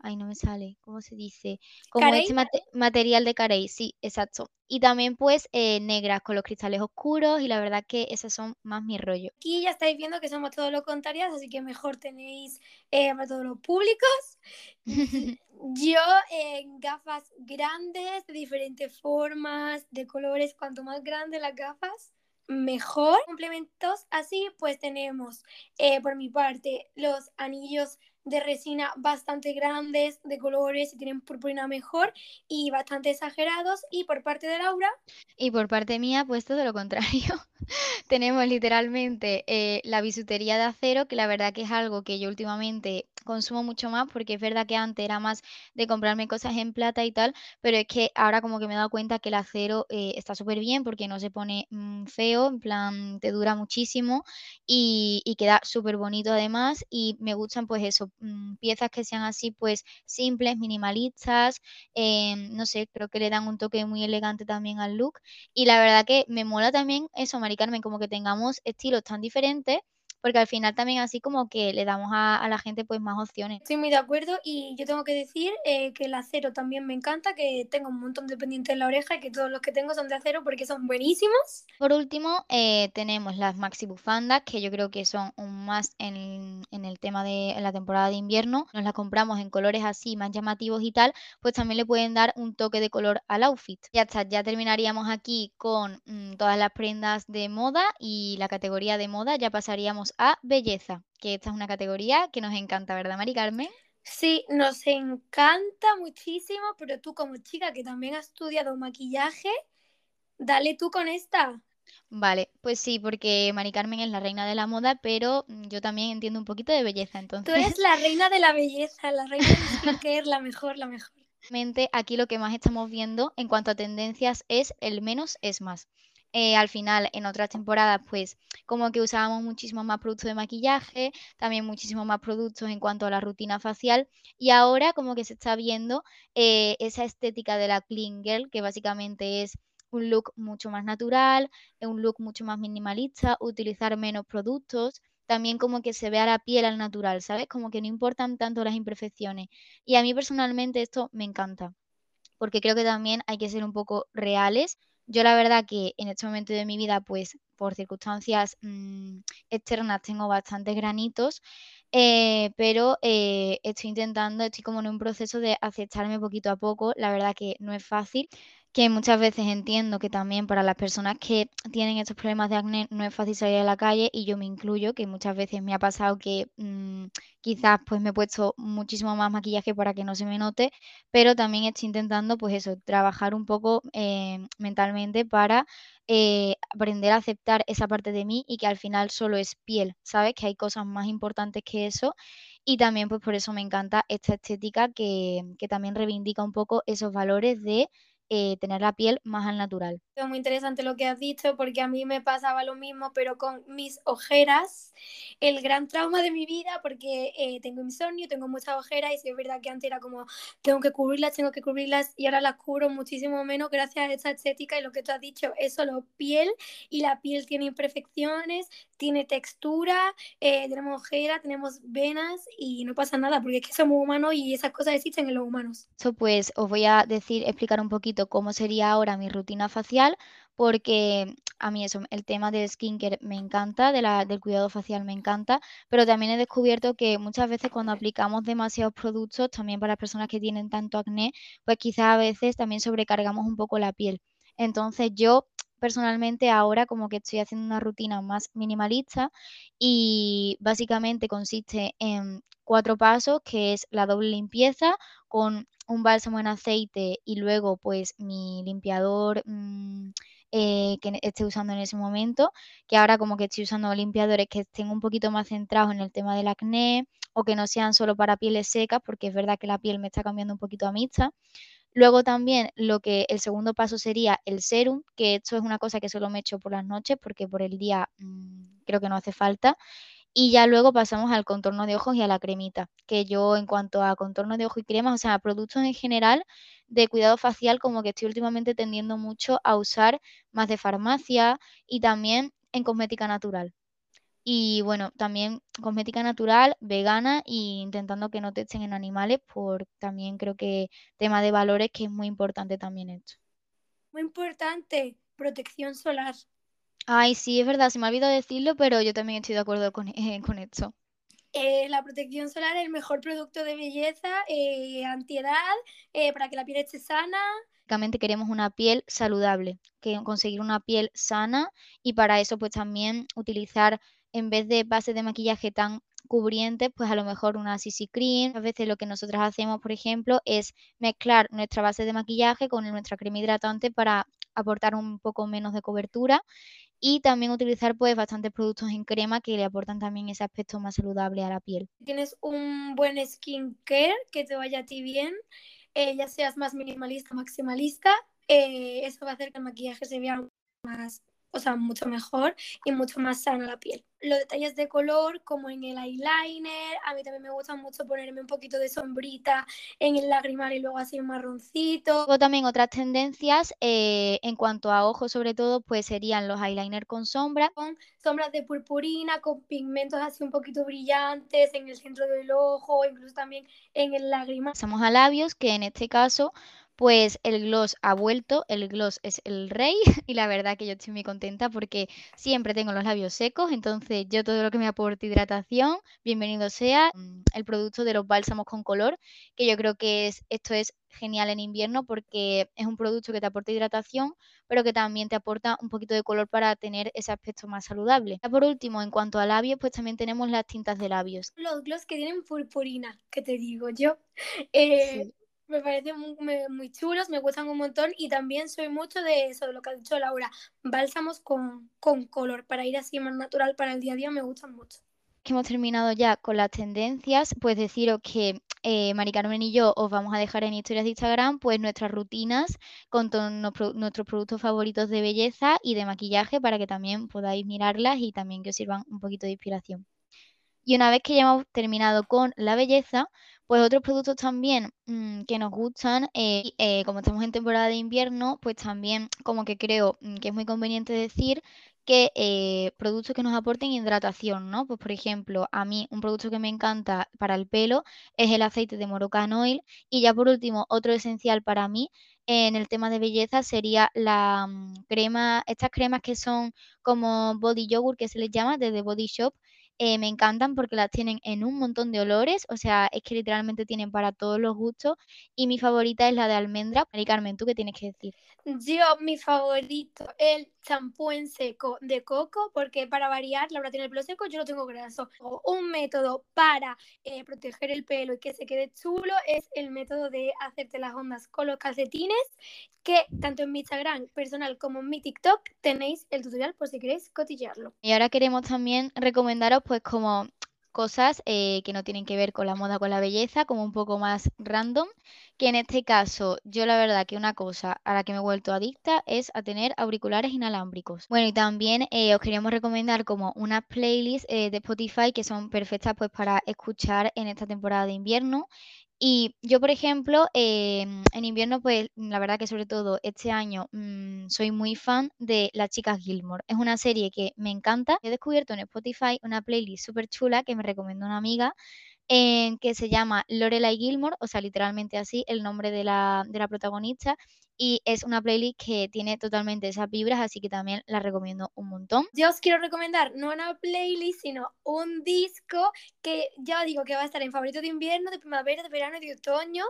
ay, no me sale, ¿cómo se dice? Como este material de carey, sí, exacto. Y también pues eh, negras con los cristales oscuros y la verdad que esas son más mi rollo. Aquí ya estáis viendo que somos todos los contrarios, así que mejor tenéis eh, para todos los públicos. [laughs] Yo en gafas grandes, de diferentes formas, de colores, cuanto más grandes las gafas, mejor. Complementos así, pues tenemos eh, por mi parte los anillos de resina bastante grandes, de colores y tienen purpurina mejor y bastante exagerados. Y por parte de Laura. Y por parte mía, pues todo lo contrario. [laughs] Tenemos literalmente eh, la bisutería de acero, que la verdad que es algo que yo últimamente consumo mucho más, porque es verdad que antes era más de comprarme cosas en plata y tal, pero es que ahora como que me he dado cuenta que el acero eh, está súper bien porque no se pone mm, feo, en plan te dura muchísimo y, queda súper bonito además y me gustan pues eso, mm, piezas que sean así pues simples, minimalistas, em, no sé, creo que le dan un toque muy elegante también al look y la verdad que me mola también eso, Mari Carmen, como que tengamos estilos tan diferentes porque al final también así como que le damos a, la gente pues más opciones. Estoy muy de acuerdo y yo tengo que decir eh, que el acero también me encanta, que tengo un montón de pendientes en la oreja y que todos los que tengo son de acero porque son buenísimos. Por último, eh, tenemos las maxi bufandas, que yo creo que son un más en, el tema de la temporada de invierno. Nos las compramos en colores así más llamativos y tal, pues también le pueden dar un toque de color al outfit. Ya está, ya terminaríamos aquí con mm, todas las prendas de moda y la categoría de moda, ya pasaríamos a belleza, que esta es una categoría que nos encanta, ¿verdad, Mari Carmen? Sí, nos encanta muchísimo, pero tú como chica que también has estudiado maquillaje, dale tú con esta. Vale, pues sí, porque Mari Carmen es la reina de la moda, pero mm, yo también entiendo un poquito de belleza, entonces. Tú eres la [laughs] reina de la belleza, la reina de skincare, la mejor, la mejor. Aquí lo que más estamos viendo en cuanto a tendencias es el menos es más. Eh, al final en otras temporadas pues como que usábamos muchísimo más productos de maquillaje, también muchísimo más productos en cuanto a la rutina facial y ahora como que se está viendo eh, esa estética de la clean girl que básicamente es un look mucho más natural, un look mucho más minimalista, utilizar menos productos, también como que se vea la piel al natural, ¿sabes? Como que no importan tanto las imperfecciones. Y a mí personalmente esto me encanta, porque creo que también hay que ser un poco reales yo la verdad que en este momento de mi vida, pues por circunstancias mm, externas tengo bastantes granitos, eh, pero eh, estoy intentando, estoy como en un proceso de aceptarme poquito a poco. La verdad que no es fácil que muchas veces entiendo que también para las personas que tienen estos problemas de acné no es fácil salir a la calle y yo me incluyo, que muchas veces me ha pasado que mm, quizás pues me he puesto muchísimo más maquillaje para que no se me note, pero también estoy intentando pues eso, trabajar un poco eh, mentalmente para eh, aprender a aceptar esa parte de mí y que al final solo es piel, ¿sabes? Que hay cosas más importantes que eso y también pues por eso me encanta esta estética que, que también reivindica un poco esos valores de eh, tener la piel más al natural. Es muy interesante lo que has dicho porque a mí me pasaba lo mismo, pero con mis ojeras, el gran trauma de mi vida porque eh, tengo insomnio, tengo muchas ojeras y si es verdad que antes era como tengo que cubrirlas, tengo que cubrirlas y ahora las cubro muchísimo menos gracias a esa estética y lo que tú has dicho es solo piel y la piel tiene imperfecciones, tiene textura, eh, tenemos ojeras, tenemos venas y no pasa nada porque es que somos humanos y esas cosas existen en los humanos. Eso pues os voy a decir, explicar un poquito cómo sería ahora mi rutina facial, porque a mí eso, el tema del skincare me encanta, de la, del cuidado facial me encanta, pero también he descubierto que muchas veces cuando aplicamos demasiados productos, también para las personas que tienen tanto acné, pues quizás a veces también sobrecargamos un poco la piel. Entonces yo personalmente ahora como que estoy haciendo una rutina más minimalista y básicamente consiste en cuatro pasos, que es la doble limpieza con un bálsamo en aceite y luego pues mi limpiador mm, eh, que esté usando en ese momento, que ahora como que estoy usando limpiadores que estén un poquito más centrados en el tema del acné o que no sean solo para pieles secas, porque es verdad que la piel me está cambiando un poquito a mixta. Luego también lo que el segundo paso sería el serum, que esto es una cosa que solo me echo por las noches porque por el día mm, creo que no hace falta. Y ya luego pasamos al contorno de ojos y a la cremita, que yo en cuanto a contorno de ojos y cremas, o sea, productos en general de cuidado facial, como que estoy últimamente tendiendo mucho a usar más de farmacia y también en cosmética natural. Y bueno, también cosmética natural, vegana e intentando que no testen en animales, por también creo que tema de valores que es muy importante también esto. Muy importante, protección solar. Ay, sí, es verdad, se me ha olvidado decirlo, pero yo también estoy de acuerdo con, con esto. Eh, la protección solar es el mejor producto de belleza, eh, antiedad, eh, para que la piel esté sana. Básicamente queremos una piel saludable, que conseguir una piel sana y para eso pues también utilizar en vez de bases de maquillaje tan cubrientes, pues a lo mejor una CC cream. A veces lo que nosotras hacemos, por ejemplo, es mezclar nuestra base de maquillaje con nuestra crema hidratante para aportar un poco menos de cobertura y también utilizar pues bastantes productos en crema que le aportan también ese aspecto más saludable a la piel. Tienes un buen skincare que te vaya a ti bien, eh, ya seas más minimalista, maximalista, eh, eso va a hacer que el maquillaje se vea más o sea, mucho mejor y mucho más sana la piel. Los detalles de color, como en el eyeliner, a mí también me gusta mucho ponerme un poquito de sombrita en el lagrimal y luego así un marroncito. Luego también otras tendencias eh, en cuanto a ojos sobre todo, pues serían los eyeliner con sombra. Con sombras de purpurina, con pigmentos así un poquito brillantes en el centro del ojo, incluso también en el lagrimal. Pasamos a labios, que en este caso pues el gloss ha vuelto, el gloss es el rey [laughs] y la verdad que yo estoy muy contenta porque siempre tengo los labios secos, entonces yo todo lo que me aporte hidratación, bienvenido sea mm, el producto de los bálsamos con color, que yo creo que es, esto es genial en invierno porque es un producto que te aporta hidratación, pero que también te aporta un poquito de color para tener ese aspecto más saludable. Ya por último, en cuanto a labios, pues también tenemos las tintas de labios. Los gloss que tienen purpurina, que te digo yo. [laughs] Eh, me parecen muy, chulos, me gustan un montón y también soy mucho de eso, de lo que ha dicho Laura, bálsamos con, con color para ir así más natural para el día a día, me gustan mucho. Que hemos terminado ya con las tendencias, pues deciros que eh, Carmen y yo os vamos a dejar en historias de Instagram pues nuestras rutinas con todos nuestros productos favoritos de belleza y de maquillaje para que también podáis mirarlas y también que os sirvan un poquito de inspiración. Y una vez que ya hemos terminado con la belleza, pues otros productos también mm, que nos gustan, eh, eh, como estamos en temporada de invierno, pues también como que creo mm, que es muy conveniente decir que eh, productos que nos aporten hidratación, ¿no? Pues por ejemplo, a mí un producto que me encanta para el pelo es el aceite de Moroccan Oil y ya por último, otro esencial para mí en el tema de belleza sería la mm, crema, estas cremas que son como body yogurt que se les llama desde Body Shop, eh, me encantan porque las tienen en un montón de olores, o sea, es que literalmente tienen para todos los gustos. Y mi favorita es la de almendra. Mari Carmen, ¿tú qué tienes que decir? Yo, mi favorito, el champú en seco de coco, porque para variar, Laura tiene el pelo seco, yo lo tengo graso. Un método para eh, proteger el pelo y que se quede chulo es el método de hacerte las ondas con los calcetines, que tanto en mi Instagram personal como en mi TikTok tenéis el tutorial por si queréis cotillarlo. Y ahora queremos también recomendaros pues como cosas eh, que no tienen que ver con la moda, con la belleza, como un poco más random, que en este caso yo la verdad que una cosa a la que me he vuelto adicta es a tener auriculares inalámbricos. Bueno, y también eh, os queríamos recomendar como unas playlists eh, de Spotify que son perfectas pues para escuchar en esta temporada de invierno y yo, por ejemplo, em, en invierno, pues la verdad que sobre todo este año mm, soy muy fan de Las Chicas Gilmore. Es una serie que me encanta. He descubierto en Spotify una playlist súper chula que me recomendó una amiga que se llama Lorelai Gilmore, o sea, literalmente así, el nombre de la, de la protagonista, y es una playlist que tiene totalmente esas vibras, así que también la recomiendo un montón. Yo os quiero recomendar no una playlist, sino un disco que ya digo que va a estar en favorito de invierno, de primavera, de verano y de otoño,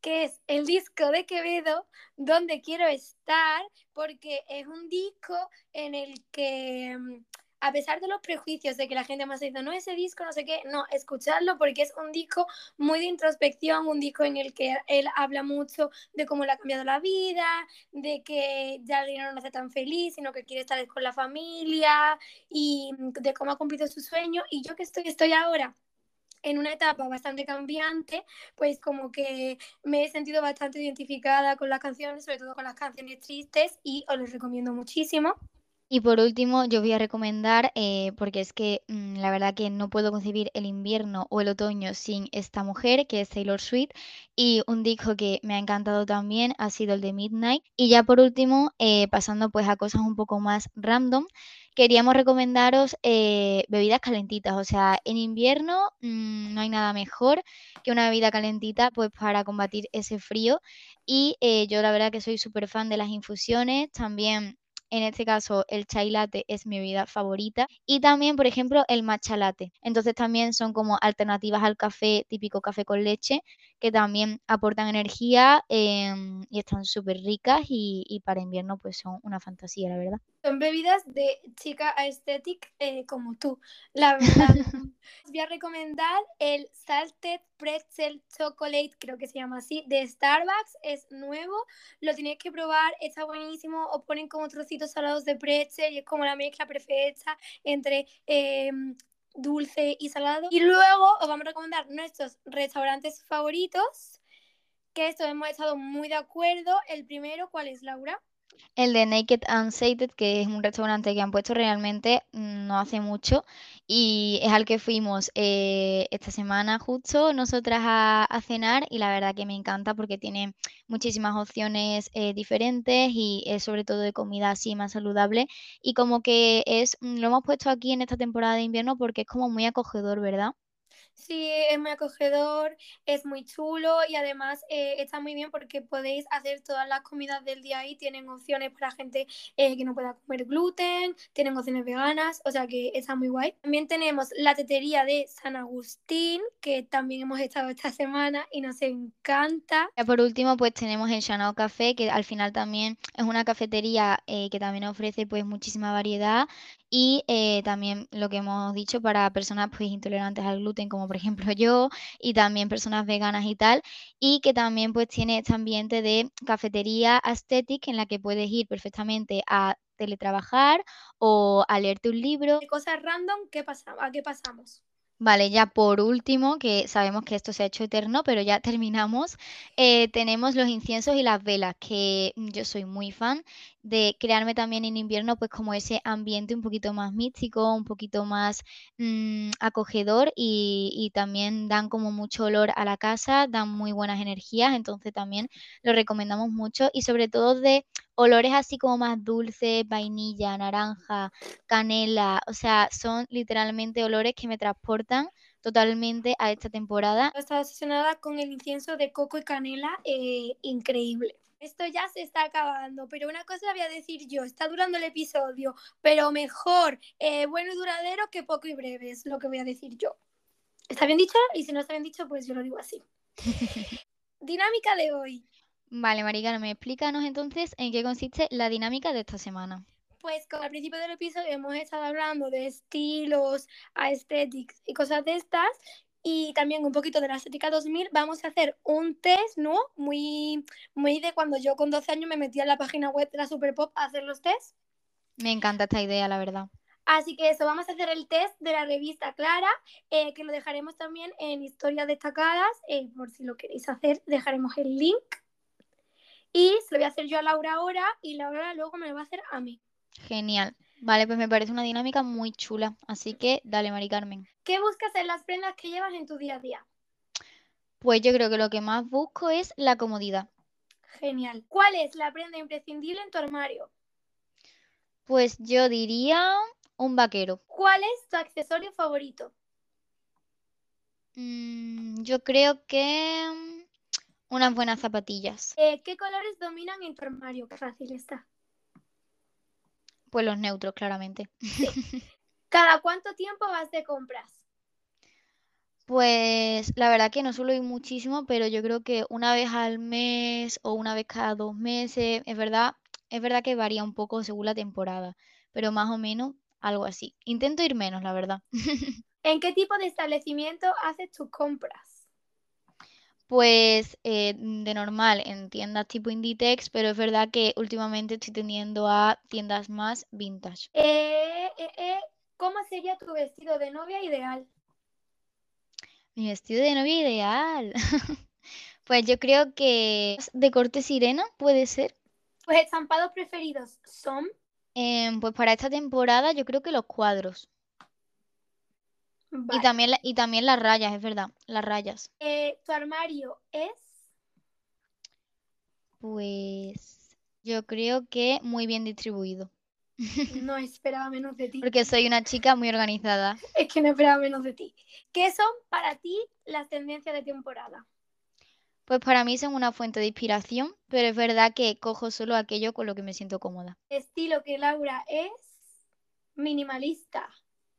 que es el disco de Quevedo, donde quiero estar, porque es un disco en el que mm, a pesar de los prejuicios de que la gente más dice, no, ese disco, no sé qué, no, escucharlo porque es un disco muy de introspección, un disco en el que él habla mucho de cómo le ha cambiado la vida, de que ya el dinero no hace tan feliz, sino que quiere estar con la familia y de cómo ha cumplido su sueño. Y yo que estoy, estoy ahora en una etapa bastante cambiante, pues como que me he sentido bastante identificada con las canciones, sobre todo con las canciones tristes y os los recomiendo muchísimo. Y por último, yo voy a recomendar, eh, porque es que mm, la verdad que no puedo concebir el invierno o el otoño sin esta mujer, que es Taylor Swift, y un disco que me ha encantado también ha sido el de Midnight. Y ya por último, eh, pasando pues a cosas un poco más random, queríamos recomendaros eh, bebidas calentitas. O sea, en invierno mm, no hay nada mejor que una bebida calentita pues para combatir ese frío. Y yo la verdad que soy súper fan de las infusiones, también en este caso, el chai latte es mi bebida favorita. Y también, por ejemplo, el matcha latte. Entonces también son como alternativas al café, típico café con leche, que también aportan energía em, y están súper ricas y, para invierno pues son una fantasía, la verdad. Son bebidas de chica aesthetic eh, como tú, la verdad. [laughs] Os voy a recomendar el Salted Pretzel Chocolate, creo que se llama así, de Starbucks. Es nuevo, lo tenéis que probar, está buenísimo. Os ponen como trocitos salados de pretzel y es como la mezcla perfecta entre em, dulce y salado. Y luego os vamos a recomendar nuestros restaurantes favoritos, que esto hemos estado muy de acuerdo. El primero, ¿cuál es, Laura? El de Naked and Sated, que es un restaurante que han puesto realmente mm, no hace mucho y es al que fuimos eh, esta semana justo nosotras a, cenar y la verdad que me encanta porque tiene muchísimas opciones eh, diferentes y es sobre todo de comida así más saludable y como que es, mm, lo hemos puesto aquí en esta temporada de invierno porque es como muy acogedor, ¿verdad? Sí, es muy acogedor, es muy chulo y además eh, está muy bien porque podéis hacer todas las comidas del día ahí. Tienen opciones para gente eh, que no pueda comer gluten, tienen opciones veganas, o sea que está muy guay. También tenemos la tetería de San Agustín, que también hemos estado esta semana y nos encanta. Y por último, pues tenemos el Chanao Café, que al final también es una cafetería eh, que también ofrece pues muchísima variedad y también lo que hemos dicho para personas pues intolerantes al gluten como por ejemplo yo, y también personas veganas y tal, y que también pues tiene este ambiente de cafetería aesthetic en la que puedes ir perfectamente a teletrabajar o a leerte un libro. De cosas random, ¿qué pasa? ¿a qué pasamos? Vale, ya por último, que sabemos que esto se ha hecho eterno, pero ya [laughs] terminamos, eh, tenemos los inciensos y las velas, que yo soy muy fan de crearme también en invierno, pues como ese ambiente un poquito más místico, un poquito más mm, acogedor y, y, también dan como mucho olor a la casa, dan muy buenas energías, entonces también lo recomendamos mucho y sobre todo de olores así como más dulces, vainilla, naranja, canela, o sea, son literalmente olores que me transportan totalmente a esta temporada. Estaba obsesionada con el incienso de coco y canela, eh, increíble. Esto ya se está acabando, pero una cosa voy a decir yo, está durando el episodio, pero mejor eh, bueno y duradero que poco y breve, es lo que voy a decir yo. ¿Está bien dicho? Y si no está bien dicho, pues yo lo digo así. [laughs] Dinámica de hoy. Vale, me explícanos entonces en qué consiste la dinámica de esta semana. Pues como al principio del episodio hemos estado hablando de estilos, aesthetics y cosas de estas, y también un poquito de la estética 2000, vamos a hacer un test, ¿no? Muy, muy de cuando yo con 12 años me metía en la página web de la Super Pop a hacer los tests. Me encanta esta idea, la verdad. Así que eso, vamos a hacer el test de la revista Clara, eh, que lo dejaremos también en historias destacadas, eh, por si lo queréis hacer, dejaremos el link. Y se lo voy a hacer yo a Laura ahora y Laura luego me lo va a hacer a mí. Genial. Vale, pues me parece una dinámica muy chula. Así que dale, Mari Carmen. ¿Qué buscas en las prendas que llevas en tu día a día? Pues yo creo que lo que más busco es la comodidad. Genial. ¿Cuál es la prenda imprescindible en tu armario? Pues yo diría un vaquero. ¿Cuál es tu accesorio favorito? Mm, yo creo que mm, unas buenas zapatillas. Eh, ¿Qué colores dominan en tu armario? Qué fácil está. Pues los neutros, claramente. [laughs] ¿Cada cuánto tiempo vas de compras? Pues la verdad que no suelo ir muchísimo, pero yo creo que una vez al mes o una vez cada dos meses, es verdad, es verdad que varía un poco según la temporada, pero más o menos algo así. Intento ir menos, la verdad. [laughs] ¿En qué tipo de establecimiento haces tus compras? Pues eh, de normal en tiendas tipo Inditex, pero es verdad que últimamente estoy tendiendo a tiendas más vintage. Eh, eh, eh, ¿Cómo sería tu vestido de novia ideal? Mi vestido de novia ideal. [laughs] Pues yo creo que de corte sirena puede ser. Tus estampados preferidos son Em, pues para esta temporada yo creo que los cuadros. Y también, y también las rayas, es verdad, las rayas. Eh, tu armario es Pues yo creo que muy bien distribuido. [laughs] no esperaba menos de ti. Porque soy una chica muy organizada. [laughs] Es que no esperaba menos de ti. ¿Qué son para ti las tendencias de temporada? Pues para mí son una fuente de inspiración, pero es verdad que cojo solo aquello con lo que me siento cómoda. Estilo que Laura es minimalista.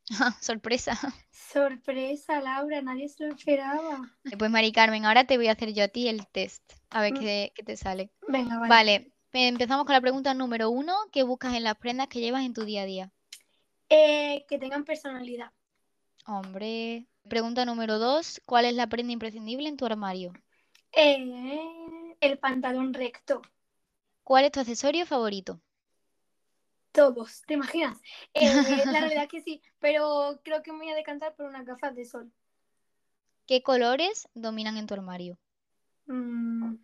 [laughs] Sorpresa. Sorpresa, Laura, nadie se lo esperaba. Pues Mari Carmen, ahora te voy a hacer yo a ti el test. A ver Mm. qué, qué te sale. Venga, vale. Vale, empezamos con la pregunta número uno. ¿Qué buscas en las prendas que llevas en tu día a día? Eh, que tengan personalidad. Hombre. Pregunta número dos. ¿Cuál es la prenda imprescindible en tu armario? Eh, el pantalón recto. ¿Cuál es tu accesorio favorito? Todos, ¿te imaginas? [laughs] Eh, la realidad es que sí, pero creo que me voy a decantar por unas gafas de sol. ¿Qué colores dominan en tu armario? Mm.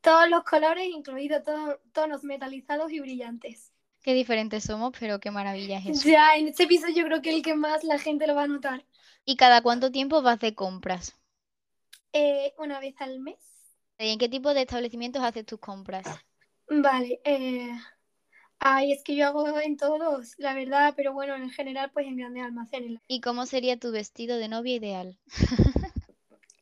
Todos los colores, incluidos to- tonos metalizados y brillantes. Qué diferentes somos, pero qué maravilla es eso. Ya, en este piso yo creo que el que más la gente lo va a notar. ¿Y cada cuánto tiempo vas de compras? Eh, una vez al mes. ¿Y en qué tipo de establecimientos haces tus compras? Vale. Eh... Ay, es que yo hago en todos, la verdad, pero bueno, en general, pues en grandes almacenes. ¿Y cómo sería tu vestido de novia ideal?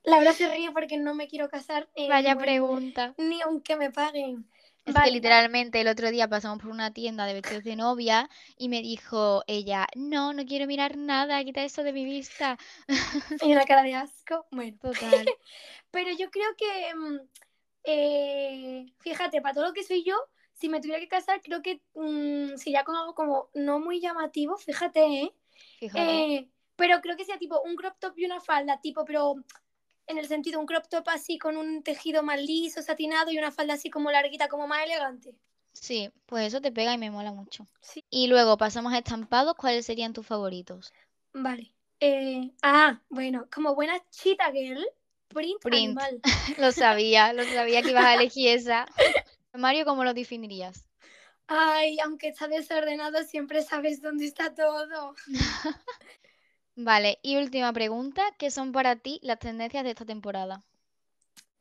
La verdad se ríe porque no me quiero casar. eh, Vaya bueno, pregunta. Ni aunque me paguen. Es Vale, que literalmente el otro día pasamos por una tienda de vestidos de novia y me dijo ella, no, no quiero mirar nada, quita eso de mi vista. Y una cara de asco. Bueno. Total. [laughs] Pero yo creo que, mm, eh, fíjate, para todo lo que soy yo, si me tuviera que casar, creo que mm, sería con algo como no muy llamativo, fíjate, ¿eh? Fíjate. Eh, pero creo que sea tipo un crop top y una falda, tipo, pero en el sentido un crop top así con un tejido más liso, satinado y una falda así como larguita, como más elegante. Sí, pues eso te pega y me mola mucho. Sí. Y luego pasamos a estampados, ¿cuáles serían tus favoritos? Vale. Eh, ah, bueno, como buena cheetah girl, print, Print. animal. [laughs] Lo sabía, lo sabía que ibas a elegir esa. [laughs] Mario, ¿cómo lo definirías? Ay, aunque está desordenado, siempre sabes dónde está todo. [laughs] Vale, y última pregunta, ¿qué son para ti las tendencias de esta temporada?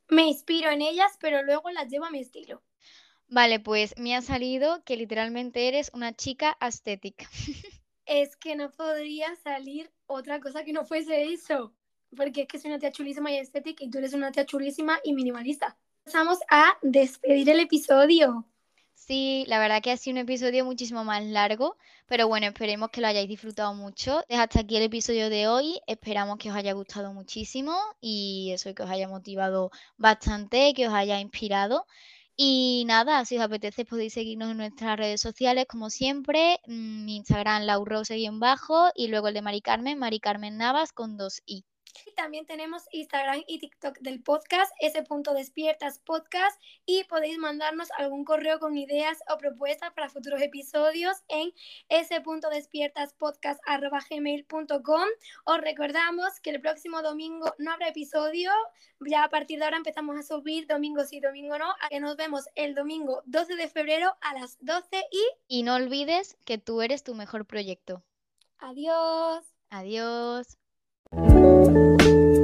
Me inspiro en ellas, pero luego las llevo a mi estilo. Vale, pues me ha salido que literalmente eres una chica aesthetic. [laughs] Es que no podría salir otra cosa que no fuese eso. Porque es que soy una tía chulísima y estética y tú eres una tía chulísima y minimalista. Pasamos a despedir el episodio. Sí, la verdad que ha sido un episodio muchísimo más largo, pero bueno, esperemos que lo hayáis disfrutado mucho. Es hasta aquí el episodio de hoy. Esperamos que os haya gustado muchísimo y eso, que os haya motivado bastante, que os haya inspirado. Y nada, si os apetece podéis seguirnos en nuestras redes sociales, como siempre. Mi Instagram, laurose-bajo, y luego el de Mari Carmen, Mari Carmen Navas con dos i. Y también tenemos Instagram y TikTok del podcast, ese punto despiertas podcast, y podéis mandarnos algún correo con ideas o propuestas para futuros episodios en ese punto despiertas podcast gmail.com. Os recordamos que el próximo domingo no habrá episodio, ya a partir de ahora empezamos a subir domingo sí, domingo no, a que nos vemos el domingo 12 de febrero a las 12 y Y no olvides que tú eres tu mejor proyecto. adiós. Adiós. oh you.